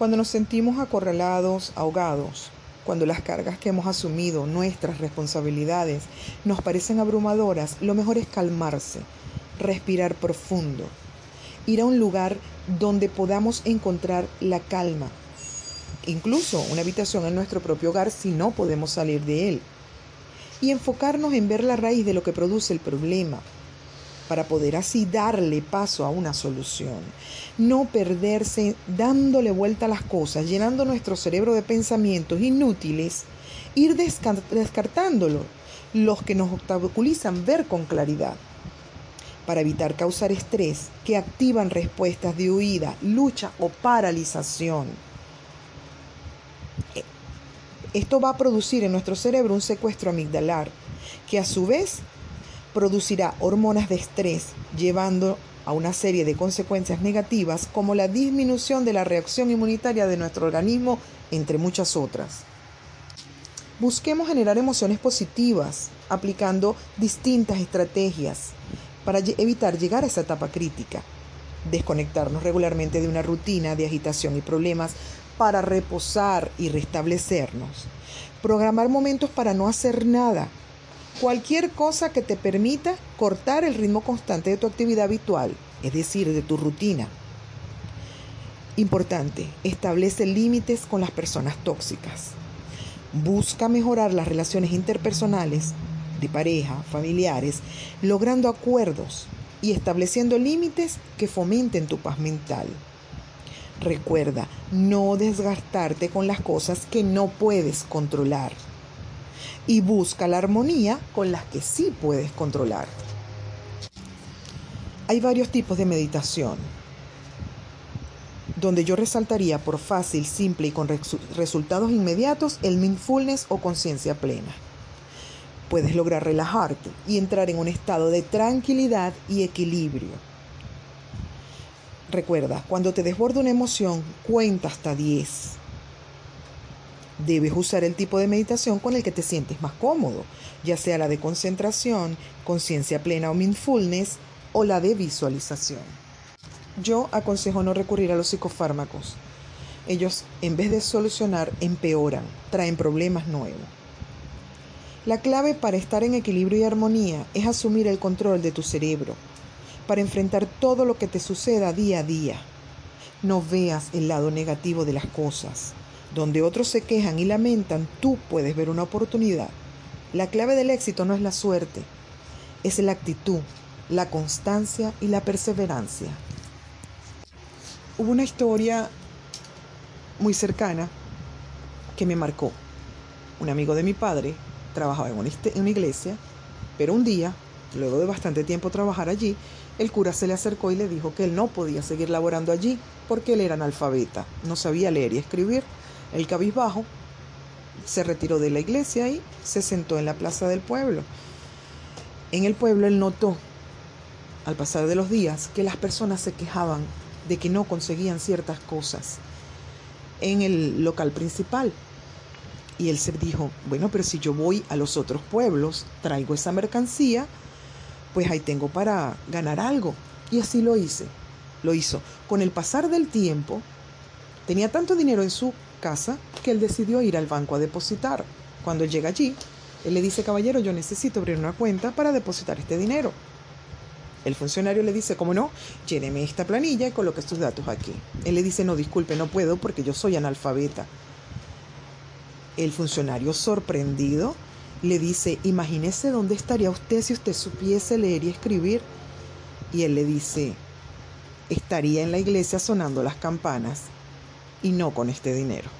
Cuando nos sentimos acorralados, ahogados, cuando las cargas que hemos asumido, nuestras responsabilidades, nos parecen abrumadoras, lo mejor es calmarse, respirar profundo, ir a un lugar donde podamos encontrar la calma, incluso una habitación en nuestro propio hogar si no podemos salir de él, y enfocarnos en ver la raíz de lo que produce el problema, para poder así darle paso a una solución. No perderse dándole vuelta a las cosas, llenando nuestro cerebro de pensamientos inútiles, ir descartándolo, los que nos obstaculizan ver con claridad para evitar causar estrés que activan respuestas de huida, lucha o paralización. Esto va a producir en nuestro cerebro un secuestro amigdalar que a su vez producirá hormonas de estrés, llevando a una serie de consecuencias negativas como la disminución de la reacción inmunitaria de nuestro organismo, entre muchas otras. Busquemos generar emociones positivas, aplicando distintas estrategias para evitar llegar a esa etapa crítica. Desconectarnos regularmente de una rutina de agitación y problemas para reposar y restablecernos. Programar momentos para no hacer nada Cualquier cosa que te permita cortar el ritmo constante de tu actividad habitual, es decir, de tu rutina. Importante, establece límites con las personas tóxicas. Busca mejorar las relaciones interpersonales de pareja, familiares, logrando acuerdos y estableciendo límites que fomenten tu paz mental. Recuerda, no desgastarte con las cosas que no puedes controlar y busca la armonía con las que sí puedes controlar. Hay varios tipos de meditación, donde yo resaltaría por fácil, simple y con resultados inmediatos el mindfulness o conciencia plena. Puedes lograr relajarte y entrar en un estado de tranquilidad y equilibrio. Recuerda, cuando te desborda una emoción, cuenta hasta 10 Debes usar el tipo de meditación con el que te sientes más cómodo, ya sea la de concentración, conciencia plena o mindfulness o la de visualización. Yo aconsejo no recurrir a los psicofármacos. Ellos, en vez de solucionar, empeoran, traen problemas nuevos. La clave para estar en equilibrio y armonía es asumir el control de tu cerebro, para enfrentar todo lo que te suceda día a día. No veas el lado negativo de las cosas. Donde otros se quejan y lamentan, tú puedes ver una oportunidad. La clave del éxito no es la suerte, es la actitud, la constancia y la perseverancia. Hubo una historia muy cercana que me marcó. Un amigo de mi padre trabajaba en una iglesia, pero un día, luego de bastante tiempo trabajar allí, el cura se le acercó y le dijo que él no podía seguir laborando allí porque él era analfabeta, no sabía leer y escribir el cabizbajo se retiró de la iglesia y se sentó en la plaza del pueblo. En el pueblo él notó, al pasar de los días, que las personas se quejaban de que no conseguían ciertas cosas en el local principal. Y él se dijo, bueno, pero si yo voy a los otros pueblos, traigo esa mercancía, pues ahí tengo para ganar algo. Y así lo hice. Lo hizo. Con el pasar del tiempo, tenía tanto dinero en su casa que él decidió ir al banco a depositar. Cuando llega allí, él le dice, caballero, yo necesito abrir una cuenta para depositar este dinero. El funcionario le dice, ¿cómo no? Lléneme esta planilla y coloque estos datos aquí. Él le dice, no, disculpe, no puedo porque yo soy analfabeta. El funcionario sorprendido le dice, imagínese dónde estaría usted si usted supiese leer y escribir. Y él le dice, estaría en la iglesia sonando las campanas y no con este dinero.